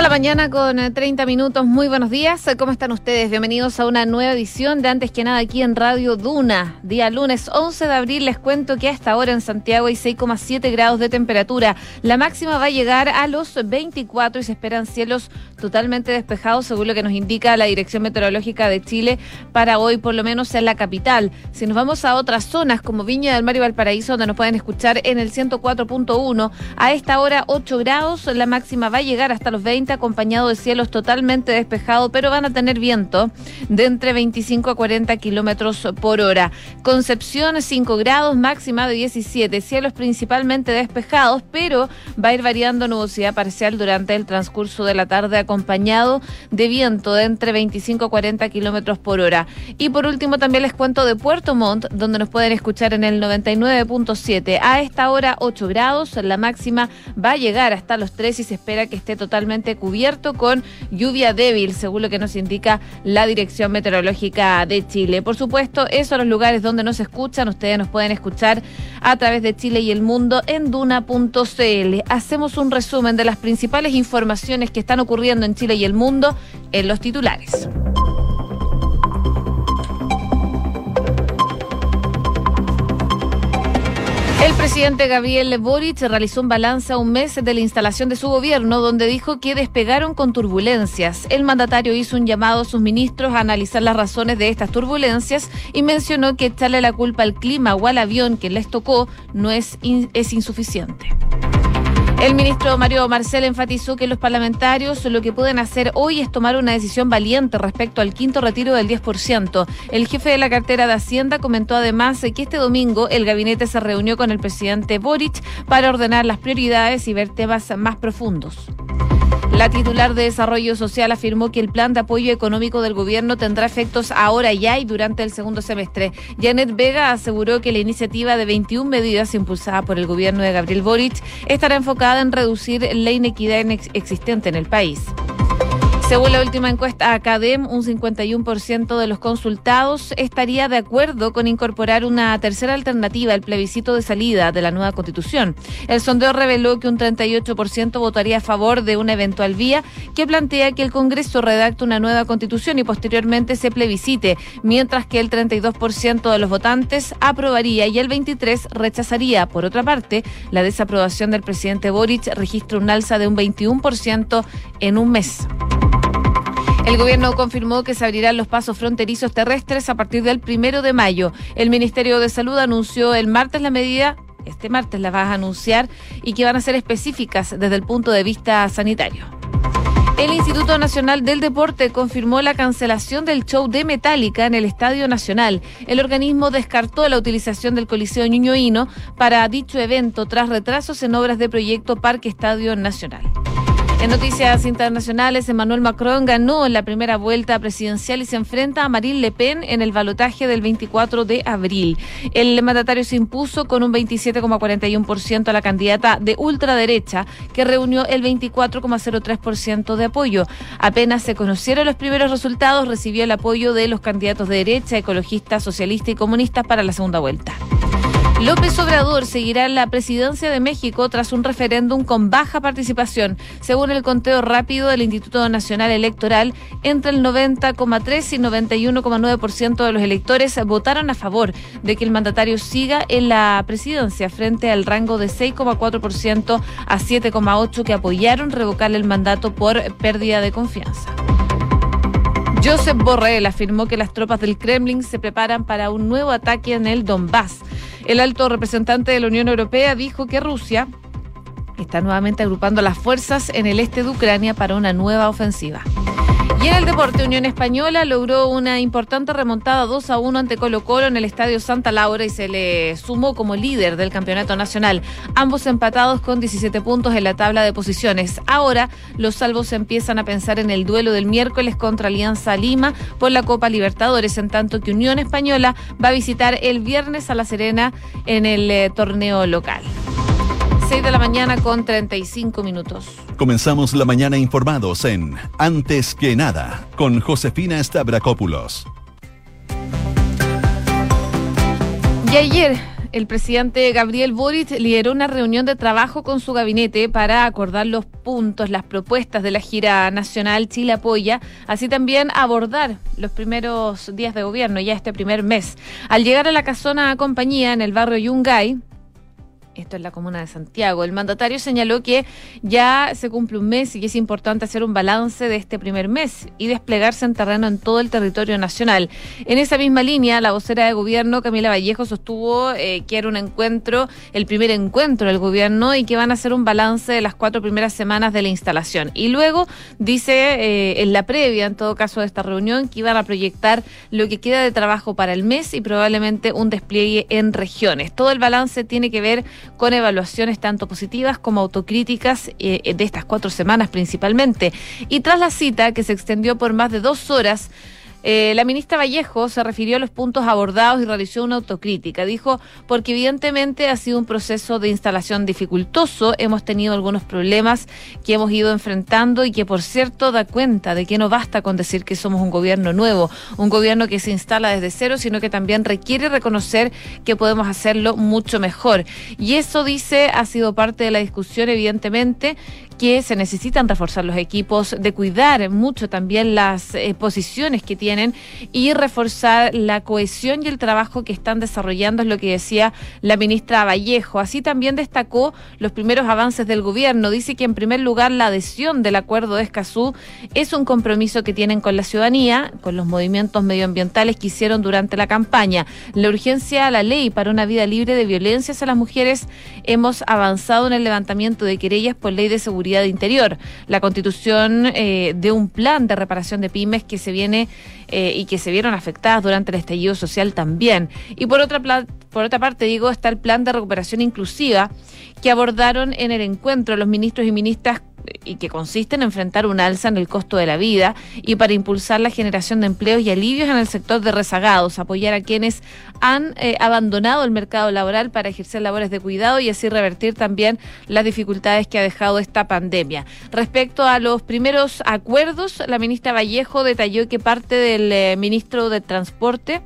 de la mañana con 30 eh, minutos. Muy buenos días. ¿Cómo están ustedes? Bienvenidos a una nueva edición de Antes que nada aquí en Radio Duna. Día lunes 11 de abril les cuento que a esta hora en Santiago hay 6,7 grados de temperatura. La máxima va a llegar a los 24 y se esperan cielos totalmente despejados según lo que nos indica la Dirección Meteorológica de Chile para hoy, por lo menos en la capital. Si nos vamos a otras zonas como Viña del Mar y Valparaíso, donde nos pueden escuchar en el 104.1, a esta hora 8 grados, la máxima va a llegar hasta los 20 acompañado de cielos totalmente despejados, pero van a tener viento de entre 25 a 40 kilómetros por hora. Concepción 5 grados, máxima de 17, cielos principalmente despejados, pero va a ir variando nubosidad parcial durante el transcurso de la tarde, acompañado de viento de entre 25 a 40 kilómetros por hora. Y por último, también les cuento de Puerto Montt, donde nos pueden escuchar en el 99.7. A esta hora 8 grados, la máxima va a llegar hasta los 3 y se espera que esté totalmente cubierto con lluvia débil, según lo que nos indica la Dirección Meteorológica de Chile. Por supuesto, esos son los lugares donde nos escuchan. Ustedes nos pueden escuchar a través de Chile y el mundo en duna.cl. Hacemos un resumen de las principales informaciones que están ocurriendo en Chile y el mundo en los titulares. Presidente Gabriel Boric realizó un balance a un mes de la instalación de su gobierno, donde dijo que despegaron con turbulencias. El mandatario hizo un llamado a sus ministros a analizar las razones de estas turbulencias y mencionó que echarle la culpa al clima o al avión que les tocó no es, es insuficiente. El ministro Mario Marcel enfatizó que los parlamentarios lo que pueden hacer hoy es tomar una decisión valiente respecto al quinto retiro del 10%. El jefe de la cartera de Hacienda comentó además que este domingo el gabinete se reunió con el presidente Boric para ordenar las prioridades y ver temas más profundos. La titular de Desarrollo Social afirmó que el plan de apoyo económico del gobierno tendrá efectos ahora ya y durante el segundo semestre. Janet Vega aseguró que la iniciativa de 21 medidas impulsada por el gobierno de Gabriel Boric estará enfocada en reducir la inequidad existente en el país. Según la última encuesta Academ, un 51% de los consultados estaría de acuerdo con incorporar una tercera alternativa al plebiscito de salida de la nueva constitución. El sondeo reveló que un 38% votaría a favor de una eventual vía que plantea que el Congreso redacte una nueva constitución y posteriormente se plebiscite, mientras que el 32% de los votantes aprobaría y el 23% rechazaría. Por otra parte, la desaprobación del presidente Boric registra un alza de un 21% en un mes. El gobierno confirmó que se abrirán los pasos fronterizos terrestres a partir del primero de mayo. El Ministerio de Salud anunció el martes la medida este martes la vas a anunciar y que van a ser específicas desde el punto de vista sanitario. El Instituto Nacional del Deporte confirmó la cancelación del show de Metallica en el Estadio Nacional. El organismo descartó la utilización del Coliseo Ñuñoíno para dicho evento tras retrasos en obras de proyecto Parque Estadio Nacional. En noticias internacionales, Emmanuel Macron ganó en la primera vuelta presidencial y se enfrenta a Marine Le Pen en el balotaje del 24 de abril. El mandatario se impuso con un 27,41% a la candidata de ultraderecha, que reunió el 24,03% de apoyo. Apenas se conocieron los primeros resultados, recibió el apoyo de los candidatos de derecha, ecologistas, socialistas y comunistas para la segunda vuelta. López Obrador seguirá la presidencia de México tras un referéndum con baja participación. Según el conteo rápido del Instituto Nacional Electoral, entre el 90,3 y 91,9% de los electores votaron a favor de que el mandatario siga en la presidencia frente al rango de 6,4% a 7,8% que apoyaron revocarle el mandato por pérdida de confianza. Josep Borrell afirmó que las tropas del Kremlin se preparan para un nuevo ataque en el Donbass. El alto representante de la Unión Europea dijo que Rusia está nuevamente agrupando las fuerzas en el este de Ucrania para una nueva ofensiva. Y en el deporte, Unión Española logró una importante remontada 2 a 1 ante Colo Colo en el Estadio Santa Laura y se le sumó como líder del campeonato nacional. Ambos empatados con 17 puntos en la tabla de posiciones. Ahora los salvos empiezan a pensar en el duelo del miércoles contra Alianza Lima por la Copa Libertadores, en tanto que Unión Española va a visitar el viernes a La Serena en el eh, torneo local. 6 de la mañana con 35 minutos. Comenzamos la mañana informados en Antes que nada con Josefina Stavrakopoulos. Y ayer el presidente Gabriel Boric lideró una reunión de trabajo con su gabinete para acordar los puntos, las propuestas de la gira nacional Chile Apoya, así también abordar los primeros días de gobierno, ya este primer mes. Al llegar a la casona compañía en el barrio Yungay, esto es la comuna de Santiago. El mandatario señaló que ya se cumple un mes y que es importante hacer un balance de este primer mes y desplegarse en terreno en todo el territorio nacional. En esa misma línea, la vocera de gobierno, Camila Vallejo, sostuvo eh, que era un encuentro, el primer encuentro del gobierno y que van a hacer un balance de las cuatro primeras semanas de la instalación. Y luego dice eh, en la previa, en todo caso, de esta reunión, que iban a proyectar lo que queda de trabajo para el mes y probablemente un despliegue en regiones. Todo el balance tiene que ver con evaluaciones tanto positivas como autocríticas eh, de estas cuatro semanas principalmente. Y tras la cita, que se extendió por más de dos horas, eh, la ministra Vallejo se refirió a los puntos abordados y realizó una autocrítica. Dijo, porque evidentemente ha sido un proceso de instalación dificultoso, hemos tenido algunos problemas que hemos ido enfrentando y que por cierto da cuenta de que no basta con decir que somos un gobierno nuevo, un gobierno que se instala desde cero, sino que también requiere reconocer que podemos hacerlo mucho mejor. Y eso, dice, ha sido parte de la discusión, evidentemente, que se necesitan reforzar los equipos, de cuidar mucho también las eh, posiciones que tienen y reforzar la cohesión y el trabajo que están desarrollando, es lo que decía la ministra Vallejo. Así también destacó los primeros avances del gobierno. Dice que en primer lugar la adhesión del acuerdo de Escazú es un compromiso que tienen con la ciudadanía, con los movimientos medioambientales que hicieron durante la campaña. La urgencia a la ley para una vida libre de violencias a las mujeres, hemos avanzado en el levantamiento de querellas por ley de seguridad Interior, la constitución eh, de un plan de reparación de pymes que se viene eh, y que se vieron afectadas durante el estallido social también. Y por otra, por otra parte, digo, está el plan de recuperación inclusiva que abordaron en el encuentro los ministros y ministras y que consiste en enfrentar un alza en el costo de la vida y para impulsar la generación de empleos y alivios en el sector de rezagados, apoyar a quienes han eh, abandonado el mercado laboral para ejercer labores de cuidado y así revertir también las dificultades que ha dejado esta pandemia. Respecto a los primeros acuerdos, la ministra Vallejo detalló que parte del eh, ministro de Transporte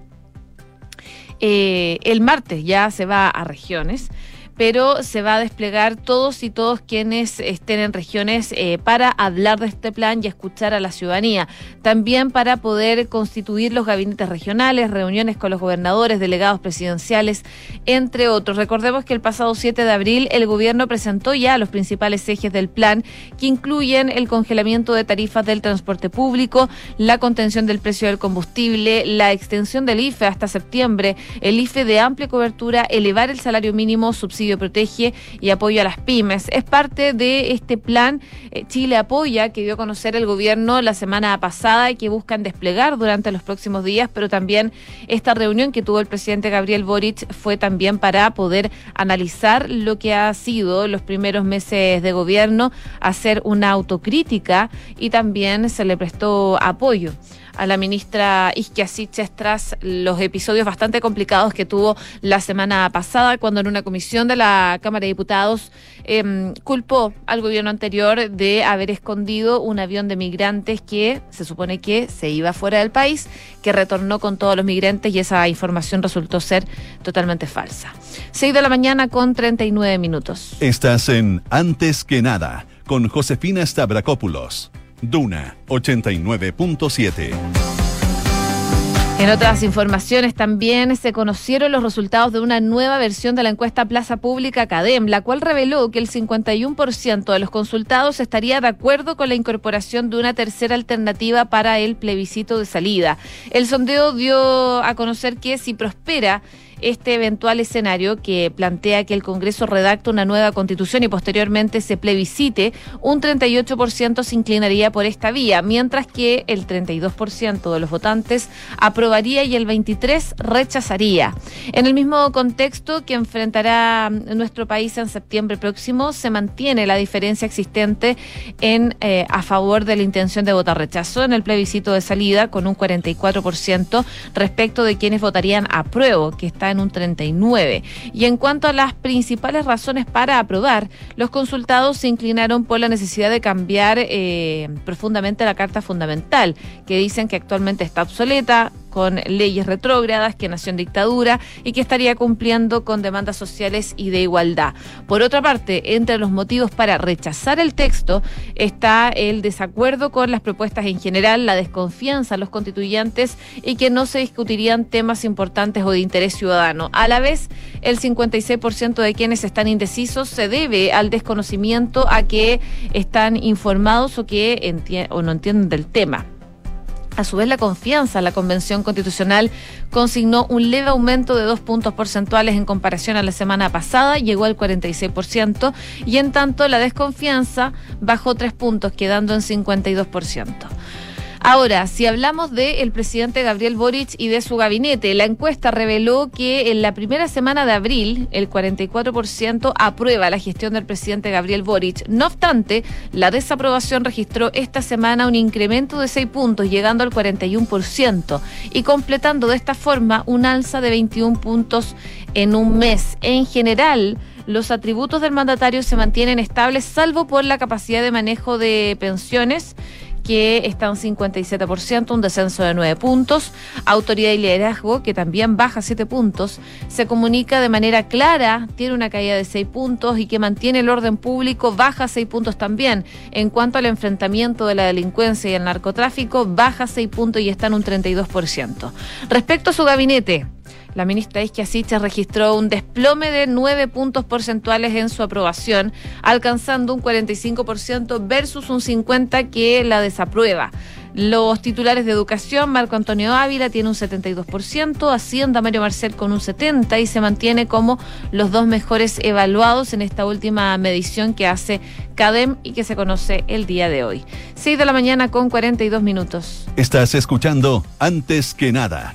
eh, el martes ya se va a regiones pero se va a desplegar todos y todos quienes estén en regiones eh, para hablar de este plan y escuchar a la ciudadanía. También para poder constituir los gabinetes regionales, reuniones con los gobernadores, delegados presidenciales, entre otros. Recordemos que el pasado 7 de abril el gobierno presentó ya los principales ejes del plan que incluyen el congelamiento de tarifas del transporte público, la contención del precio del combustible, la extensión del IFE hasta septiembre, el IFE de amplia cobertura, elevar el salario mínimo, subsidio Protege y apoyo a las pymes. Es parte de este plan eh, Chile Apoya que dio a conocer el gobierno la semana pasada y que buscan desplegar durante los próximos días, pero también esta reunión que tuvo el presidente Gabriel Boric fue también para poder analizar lo que ha sido los primeros meses de gobierno, hacer una autocrítica y también se le prestó apoyo a la ministra Isquia tras los episodios bastante complicados que tuvo la semana pasada cuando en una comisión de la Cámara de Diputados em, culpó al gobierno anterior de haber escondido un avión de migrantes que se supone que se iba fuera del país, que retornó con todos los migrantes y esa información resultó ser totalmente falsa. 6 de la mañana con 39 minutos. Estás en Antes que nada con Josefina Stavrakopoulos. Duna 89.7. En otras informaciones también se conocieron los resultados de una nueva versión de la encuesta Plaza Pública CADEM, la cual reveló que el 51% de los consultados estaría de acuerdo con la incorporación de una tercera alternativa para el plebiscito de salida. El sondeo dio a conocer que si prospera este eventual escenario que plantea que el Congreso redacte una nueva constitución y posteriormente se plebiscite, un 38% se inclinaría por esta vía, mientras que el 32% de los votantes aprobaría y el 23% rechazaría. En el mismo contexto que enfrentará nuestro país en septiembre próximo, se mantiene la diferencia existente en eh, a favor de la intención de votar rechazo en el plebiscito de salida con un 44% respecto de quienes votarían apruebo, que está en un 39. Y en cuanto a las principales razones para aprobar, los consultados se inclinaron por la necesidad de cambiar eh, profundamente la Carta Fundamental, que dicen que actualmente está obsoleta, con leyes retrógradas, que nació en dictadura y que estaría cumpliendo con demandas sociales y de igualdad. Por otra parte, entre los motivos para rechazar el texto está el desacuerdo con las propuestas en general, la desconfianza en los constituyentes y que no se discutirían temas importantes o de interés ciudadano. A la vez, el 56% de quienes están indecisos se debe al desconocimiento a que están informados o que o no entienden del tema. A su vez, la confianza en la Convención Constitucional consignó un leve aumento de dos puntos porcentuales en comparación a la semana pasada, llegó al 46%, y en tanto la desconfianza bajó tres puntos, quedando en 52%. Ahora, si hablamos del presidente Gabriel Boric y de su gabinete, la encuesta reveló que en la primera semana de abril el 44% aprueba la gestión del presidente Gabriel Boric. No obstante, la desaprobación registró esta semana un incremento de 6 puntos, llegando al 41%, y completando de esta forma un alza de 21 puntos en un mes. En general, los atributos del mandatario se mantienen estables, salvo por la capacidad de manejo de pensiones que está un 57%, un descenso de 9 puntos. Autoridad y liderazgo, que también baja 7 puntos. Se comunica de manera clara, tiene una caída de 6 puntos y que mantiene el orden público, baja 6 puntos también. En cuanto al enfrentamiento de la delincuencia y el narcotráfico, baja 6 puntos y está en un 32%. Respecto a su gabinete, la ministra Isquia registró un desplome de nueve puntos porcentuales en su aprobación, alcanzando un 45% versus un 50% que la desaprueba. Los titulares de educación, Marco Antonio Ávila tiene un 72%, Hacienda Mario Marcel con un 70% y se mantiene como los dos mejores evaluados en esta última medición que hace CADEM y que se conoce el día de hoy. 6 de la mañana con 42 minutos. Estás escuchando Antes que nada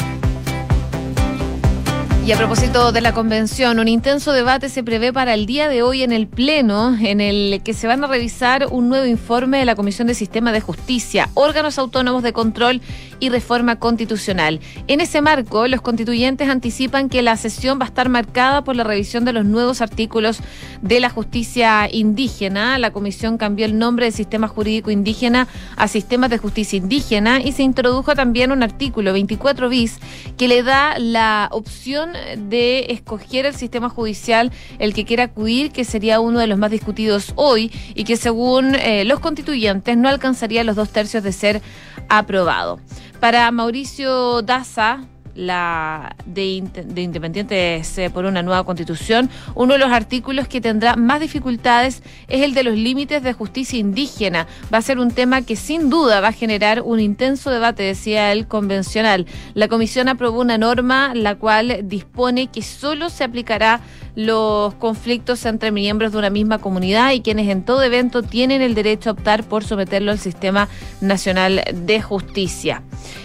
Y a propósito de la convención, un intenso debate se prevé para el día de hoy en el Pleno, en el que se van a revisar un nuevo informe de la Comisión de Sistema de Justicia, órganos autónomos de control y reforma constitucional. En ese marco, los constituyentes anticipan que la sesión va a estar marcada por la revisión de los nuevos artículos de la justicia indígena. La comisión cambió el nombre del sistema jurídico indígena a sistemas de justicia indígena y se introdujo también un artículo 24 bis que le da la opción de escoger el sistema judicial el que quiera acudir, que sería uno de los más discutidos hoy y que según eh, los constituyentes no alcanzaría los dos tercios de ser aprobado. Para Mauricio Daza, la de, de, Independientes por una nueva constitución, uno de los artículos que tendrá más dificultades es el de los límites de justicia indígena. Va a ser un tema que sin duda va a generar un intenso debate, decía el convencional. La comisión aprobó una norma la cual dispone que solo se aplicará los conflictos entre miembros de una misma comunidad y quienes en todo evento tienen el derecho a optar por someterlo al sistema nacional de justicia.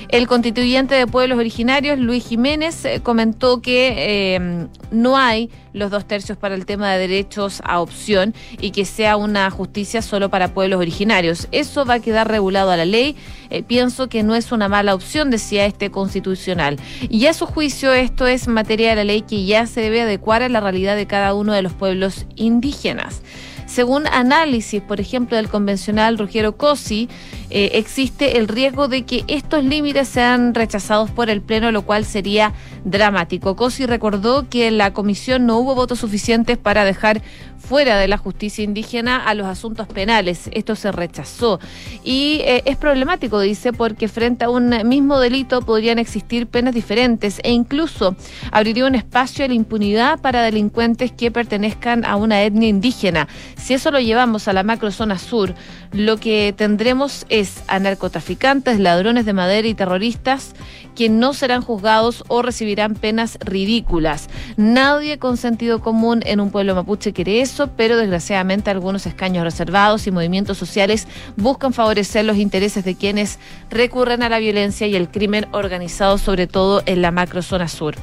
El constituyente de pueblos originarios, Luis Jiménez, eh, comentó que eh, no hay los dos tercios para el tema de derechos a opción y que sea una justicia solo para pueblos originarios. Eso va a quedar regulado a la ley. Eh, pienso que no es una mala opción, decía este constitucional. Y a su juicio esto es materia de la ley que ya se debe adecuar a la realidad de cada uno de los pueblos indígenas. Según análisis, por ejemplo, del convencional Ruggiero Cosi, eh, existe el riesgo de que estos límites sean rechazados por el Pleno, lo cual sería dramático. Cosi recordó que en la comisión no hubo votos suficientes para dejar fuera de la justicia indígena a los asuntos penales. Esto se rechazó. Y eh, es problemático, dice, porque frente a un mismo delito podrían existir penas diferentes e incluso abriría un espacio a la impunidad para delincuentes que pertenezcan a una etnia indígena. Si eso lo llevamos a la macrozona sur, lo que tendremos es a narcotraficantes, ladrones de madera y terroristas que no serán juzgados o recibirán penas ridículas. Nadie con sentido común en un pueblo mapuche quiere eso, pero desgraciadamente algunos escaños reservados y movimientos sociales buscan favorecer los intereses de quienes recurren a la violencia y el crimen organizado, sobre todo en la macrozona sur.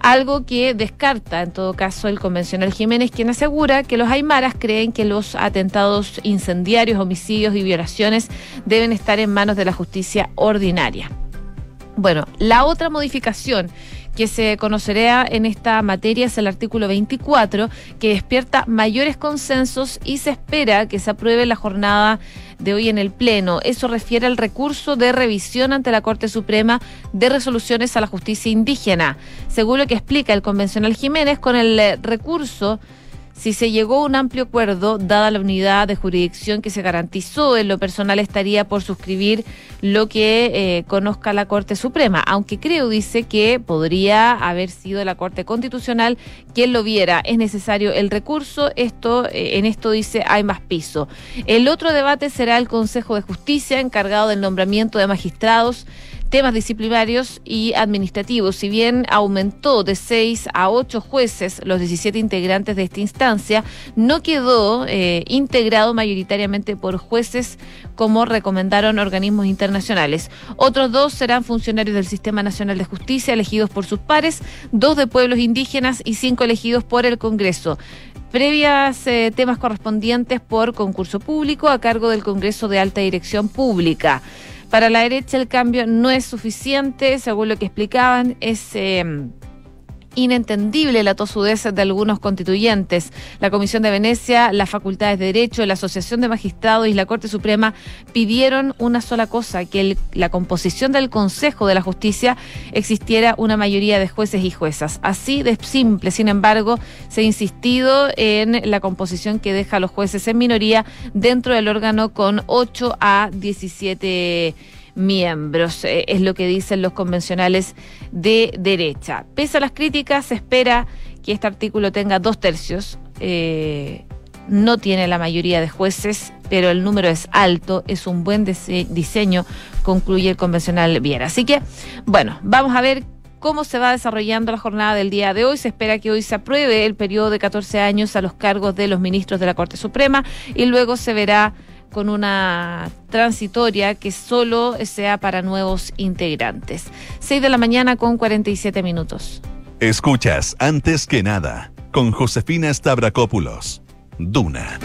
Algo que descarta en todo caso el convencional Jiménez, quien asegura que los aymaras creen que los atentados incendiarios, homicidios y violaciones deben estar en manos de la justicia ordinaria. Bueno, la otra modificación que se conocerá en esta materia es el artículo 24, que despierta mayores consensos y se espera que se apruebe la jornada de hoy en el Pleno. Eso refiere al recurso de revisión ante la Corte Suprema de resoluciones a la justicia indígena. Según lo que explica el convencional Jiménez, con el eh, recurso si se llegó a un amplio acuerdo, dada la unidad de jurisdicción que se garantizó, en lo personal estaría por suscribir lo que eh, conozca la Corte Suprema, aunque creo, dice, que podría haber sido la Corte Constitucional quien lo viera. Es necesario el recurso, esto eh, en esto dice hay más piso. El otro debate será el Consejo de Justicia, encargado del nombramiento de magistrados temas disciplinarios y administrativos. Si bien aumentó de seis a ocho jueces los 17 integrantes de esta instancia, no quedó eh, integrado mayoritariamente por jueces como recomendaron organismos internacionales. Otros dos serán funcionarios del Sistema Nacional de Justicia elegidos por sus pares, dos de pueblos indígenas y cinco elegidos por el Congreso previas eh, temas correspondientes por concurso público a cargo del Congreso de Alta Dirección Pública. Para la derecha el cambio no es suficiente, según lo que explicaban, es... Eh, inentendible la tosudez de algunos constituyentes. La Comisión de Venecia, las Facultades de Derecho, la Asociación de Magistrados y la Corte Suprema pidieron una sola cosa, que la composición del Consejo de la Justicia existiera una mayoría de jueces y juezas. Así de simple, sin embargo, se ha insistido en la composición que deja a los jueces en minoría dentro del órgano con 8 a 17 miembros, eh, es lo que dicen los convencionales de derecha. Pese a las críticas, se espera que este artículo tenga dos tercios. Eh, no tiene la mayoría de jueces, pero el número es alto, es un buen diseño, concluye el convencional Viera. Así que, bueno, vamos a ver cómo se va desarrollando la jornada del día de hoy. Se espera que hoy se apruebe el periodo de 14 años a los cargos de los ministros de la Corte Suprema y luego se verá con una transitoria que solo sea para nuevos integrantes. 6 de la mañana con 47 minutos. Escuchas antes que nada con Josefina Stavrakopoulos. Duna.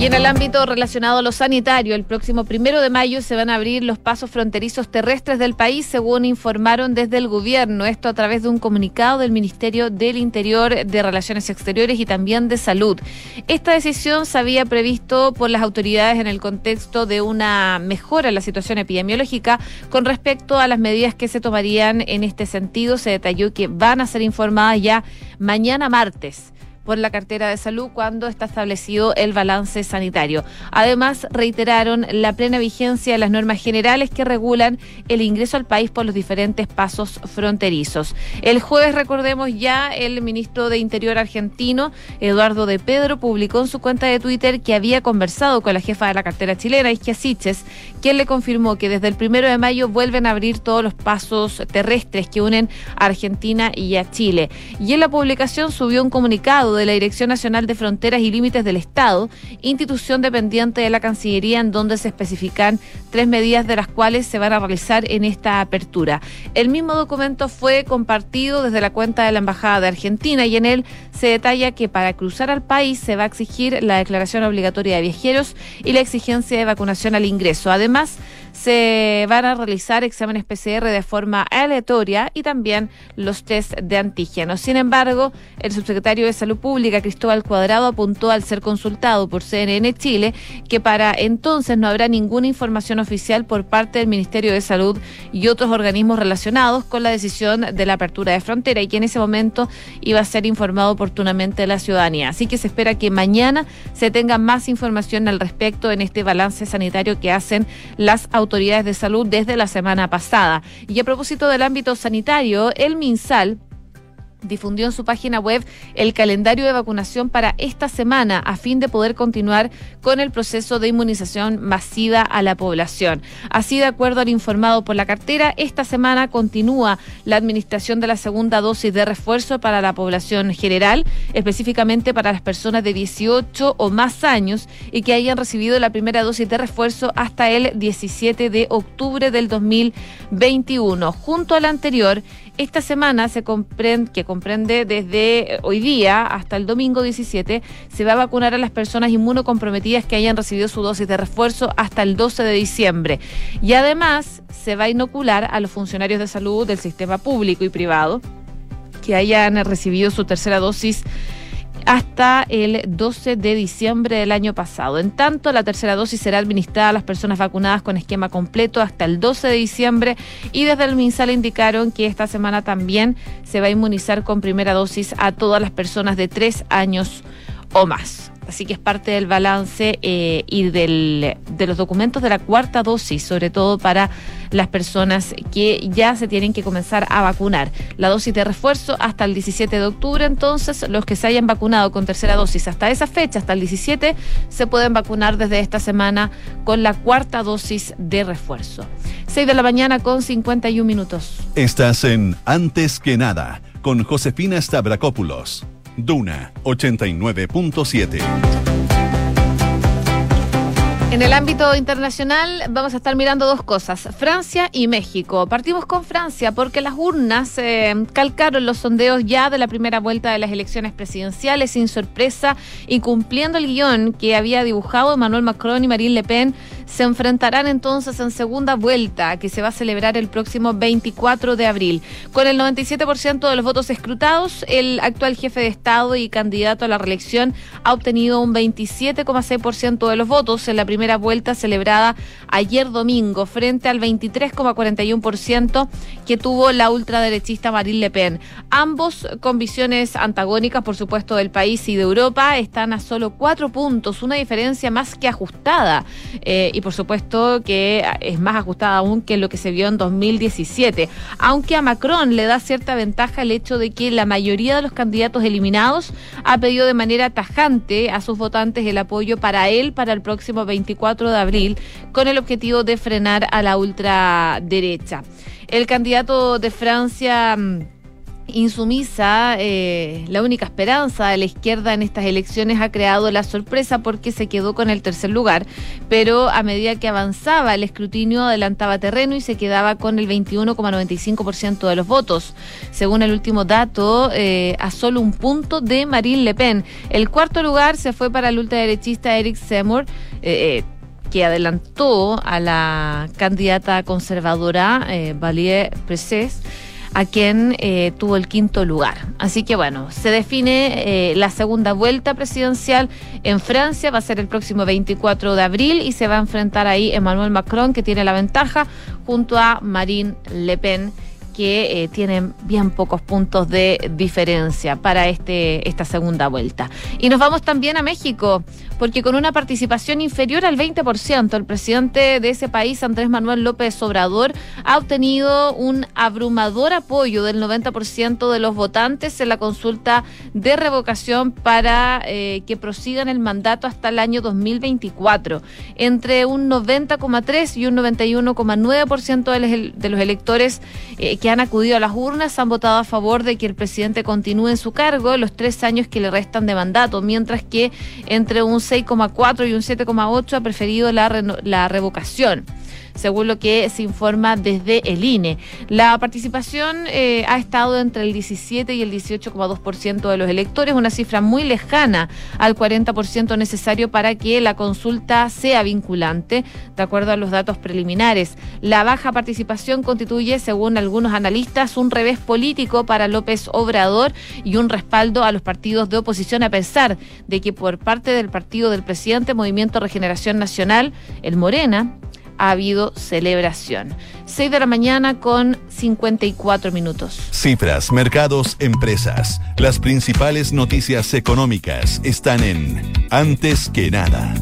Y en el ámbito relacionado a lo sanitario, el próximo primero de mayo se van a abrir los pasos fronterizos terrestres del país, según informaron desde el gobierno. Esto a través de un comunicado del Ministerio del Interior, de Relaciones Exteriores y también de Salud. Esta decisión se había previsto por las autoridades en el contexto de una mejora en la situación epidemiológica con respecto a las medidas que se tomarían en este sentido. Se detalló que van a ser informadas ya mañana martes por la cartera de salud cuando está establecido el balance sanitario. Además, reiteraron la plena vigencia de las normas generales que regulan el ingreso al país por los diferentes pasos fronterizos. El jueves, recordemos ya, el ministro de Interior argentino, Eduardo de Pedro, publicó en su cuenta de Twitter que había conversado con la jefa de la cartera chilena, Isquia Siches, quien le confirmó que desde el primero de mayo vuelven a abrir todos los pasos terrestres que unen a Argentina y a Chile. Y en la publicación subió un comunicado de la Dirección Nacional de Fronteras y Límites del Estado, institución dependiente de la Cancillería, en donde se especifican tres medidas de las cuales se van a realizar en esta apertura. El mismo documento fue compartido desde la cuenta de la Embajada de Argentina y en él se detalla que para cruzar al país se va a exigir la declaración obligatoria de viajeros y la exigencia de vacunación al ingreso. Además, se van a realizar exámenes PCR de forma aleatoria y también los test de antígenos. Sin embargo, el subsecretario de Salud Pública, Cristóbal Cuadrado, apuntó al ser consultado por CNN Chile que para entonces no habrá ninguna información oficial por parte del Ministerio de Salud y otros organismos relacionados con la decisión de la apertura de frontera y que en ese momento iba a ser informado oportunamente la ciudadanía. Así que se espera que mañana se tenga más información al respecto en este balance sanitario que hacen las autoridades de salud desde la semana pasada. Y a propósito del ámbito sanitario, el MinSal difundió en su página web el calendario de vacunación para esta semana a fin de poder continuar con el proceso de inmunización masiva a la población. Así, de acuerdo al informado por la cartera, esta semana continúa la administración de la segunda dosis de refuerzo para la población general, específicamente para las personas de 18 o más años y que hayan recibido la primera dosis de refuerzo hasta el 17 de octubre del 2021. Junto al anterior, esta semana, se comprende, que comprende desde hoy día hasta el domingo 17, se va a vacunar a las personas inmunocomprometidas que hayan recibido su dosis de refuerzo hasta el 12 de diciembre. Y además se va a inocular a los funcionarios de salud del sistema público y privado que hayan recibido su tercera dosis hasta el 12 de diciembre del año pasado. En tanto, la tercera dosis será administrada a las personas vacunadas con esquema completo hasta el 12 de diciembre y desde el MinSal indicaron que esta semana también se va a inmunizar con primera dosis a todas las personas de tres años o más. Así que es parte del balance eh, y del, de los documentos de la cuarta dosis, sobre todo para las personas que ya se tienen que comenzar a vacunar. La dosis de refuerzo hasta el 17 de octubre, entonces los que se hayan vacunado con tercera dosis hasta esa fecha, hasta el 17, se pueden vacunar desde esta semana con la cuarta dosis de refuerzo. 6 de la mañana con 51 minutos. Estás en Antes que nada con Josefina Stavrakopoulos. Duna 89.7. En el ámbito internacional vamos a estar mirando dos cosas, Francia y México. Partimos con Francia porque las urnas eh, calcaron los sondeos ya de la primera vuelta de las elecciones presidenciales sin sorpresa y cumpliendo el guion que había dibujado Emmanuel Macron y Marine Le Pen se enfrentarán entonces en segunda vuelta que se va a celebrar el próximo 24 de abril. Con el 97% de los votos escrutados, el actual jefe de Estado y candidato a la reelección ha obtenido un 27,6% de los votos en la primera vuelta celebrada ayer domingo frente al 23,41% que tuvo la ultraderechista Marine Le Pen. Ambos con visiones antagónicas, por supuesto, del país y de Europa, están a solo cuatro puntos, una diferencia más que ajustada. Eh, y por supuesto que es más ajustada aún que lo que se vio en 2017. Aunque a Macron le da cierta ventaja el hecho de que la mayoría de los candidatos eliminados ha pedido de manera tajante a sus votantes el apoyo para él para el próximo 20 24 de abril con el objetivo de frenar a la ultraderecha. El candidato de Francia mm, insumisa, eh, la única esperanza de la izquierda en estas elecciones ha creado la sorpresa porque se quedó con el tercer lugar, pero a medida que avanzaba el escrutinio adelantaba terreno y se quedaba con el 21,95% de los votos, según el último dato, eh, a solo un punto de Marine Le Pen. El cuarto lugar se fue para el ultraderechista Eric Seymour. Eh, que adelantó a la candidata conservadora eh, Valier Presés a quien eh, tuvo el quinto lugar. Así que bueno, se define eh, la segunda vuelta presidencial en Francia, va a ser el próximo 24 de abril y se va a enfrentar ahí Emmanuel Macron, que tiene la ventaja, junto a Marine Le Pen que eh, tienen bien pocos puntos de diferencia para este, esta segunda vuelta. Y nos vamos también a México, porque con una participación inferior al 20%, el presidente de ese país, Andrés Manuel López Obrador, ha obtenido un abrumador apoyo del 90% de los votantes en la consulta de revocación para eh, que prosigan el mandato hasta el año 2024. Entre un 90,3 y un 91,9% de, los electores eh, que han acudido a las urnas han votado a favor de que el presidente continúe en su cargo los tres años que le restan de mandato, mientras que entre un 6,4 y un 7,8 ha preferido la, la revocación según lo que se informa desde el INE. La participación eh, ha estado entre el 17 y el 18,2% de los electores, una cifra muy lejana al 40% necesario para que la consulta sea vinculante, de acuerdo a los datos preliminares. La baja participación constituye, según algunos analistas, un revés político para López Obrador y un respaldo a los partidos de oposición, a pesar de que por parte del partido del presidente Movimiento Regeneración Nacional, el Morena, ha habido celebración. 6 de la mañana con 54 minutos. Cifras, mercados, empresas. Las principales noticias económicas están en Antes que nada.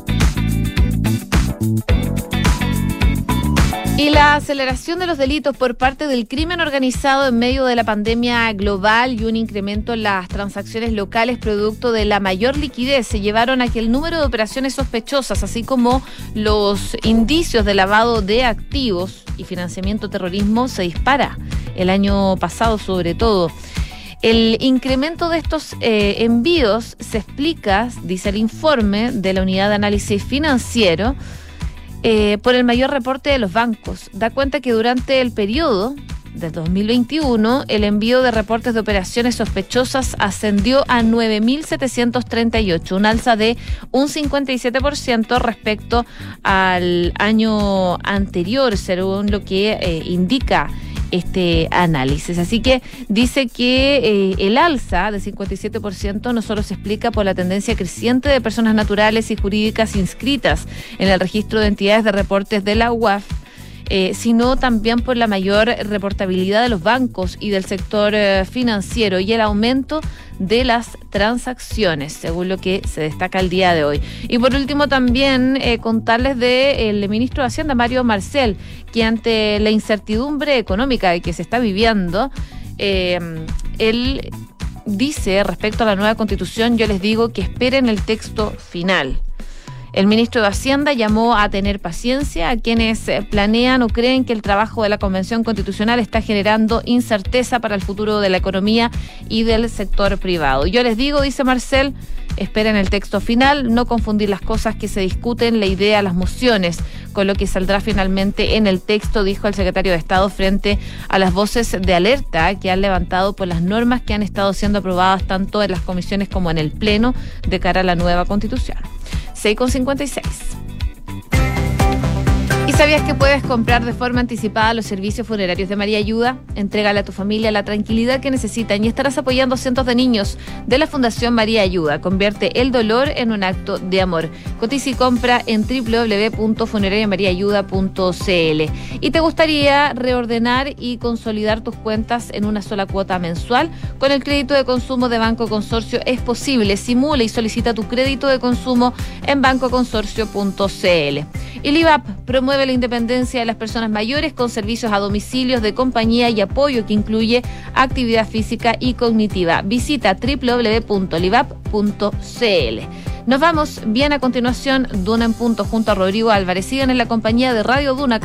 Y la aceleración de los delitos por parte del crimen organizado en medio de la pandemia global y un incremento en las transacciones locales producto de la mayor liquidez se llevaron a que el número de operaciones sospechosas, así como los indicios de lavado de activos y financiamiento terrorismo, se dispara el año pasado sobre todo. El incremento de estos eh, envíos se explica, dice el informe de la Unidad de Análisis Financiero, eh, por el mayor reporte de los bancos. Da cuenta que durante el periodo del 2021, el envío de reportes de operaciones sospechosas ascendió a 9.738, un alza de un 57% respecto al año anterior, según lo que eh, indica este análisis. Así que dice que eh, el alza de 57% no solo se explica por la tendencia creciente de personas naturales y jurídicas inscritas en el registro de entidades de reportes de la UAF, eh, sino también por la mayor reportabilidad de los bancos y del sector eh, financiero y el aumento de las transacciones, según lo que se destaca el día de hoy. Y por último, también eh, contarles del ministro de Hacienda, Mario Marcel, que ante la incertidumbre económica que se está viviendo, él dice respecto a la nueva constitución, yo les digo que esperen el texto final. El ministro de Hacienda llamó a tener paciencia a quienes eh, planean o creen que el trabajo de la Convención Constitucional está generando incerteza para el futuro de la economía y del sector privado. Yo les digo, dice Marcel, esperen el texto final, no confundir las cosas que se discuten, la idea, las mociones, con lo que saldrá finalmente en el texto, dijo el secretario de Estado frente a las voces de alerta que han levantado por las normas que han estado siendo aprobadas tanto en las comisiones como en el Pleno de cara a la nueva Constitución. 6,56. ¿Sabías que puedes comprar de forma anticipada los servicios funerarios de María Ayuda? Entrégale a tu familia la tranquilidad que necesitan y estarás apoyando a cientos de niños de la Fundación María Ayuda. Convierte el dolor en un acto de amor. Cotiza y compra en www.funerariamariaayuda.cl. ¿Y te gustaría reordenar y consolidar tus cuentas en una sola cuota mensual? Con el crédito de consumo de Banco Consorcio es posible. Simula y solicita tu crédito de consumo en bancoconsorcio.cl. El IVAP promueve la independencia de las personas mayores con servicios a domicilios de compañía y apoyo que incluye actividad física y cognitiva. Visita www.livap.cl. Nos vamos bien a continuación, Duna en punto junto a Rodrigo Álvarez. Sigan en la compañía de Radio Duna.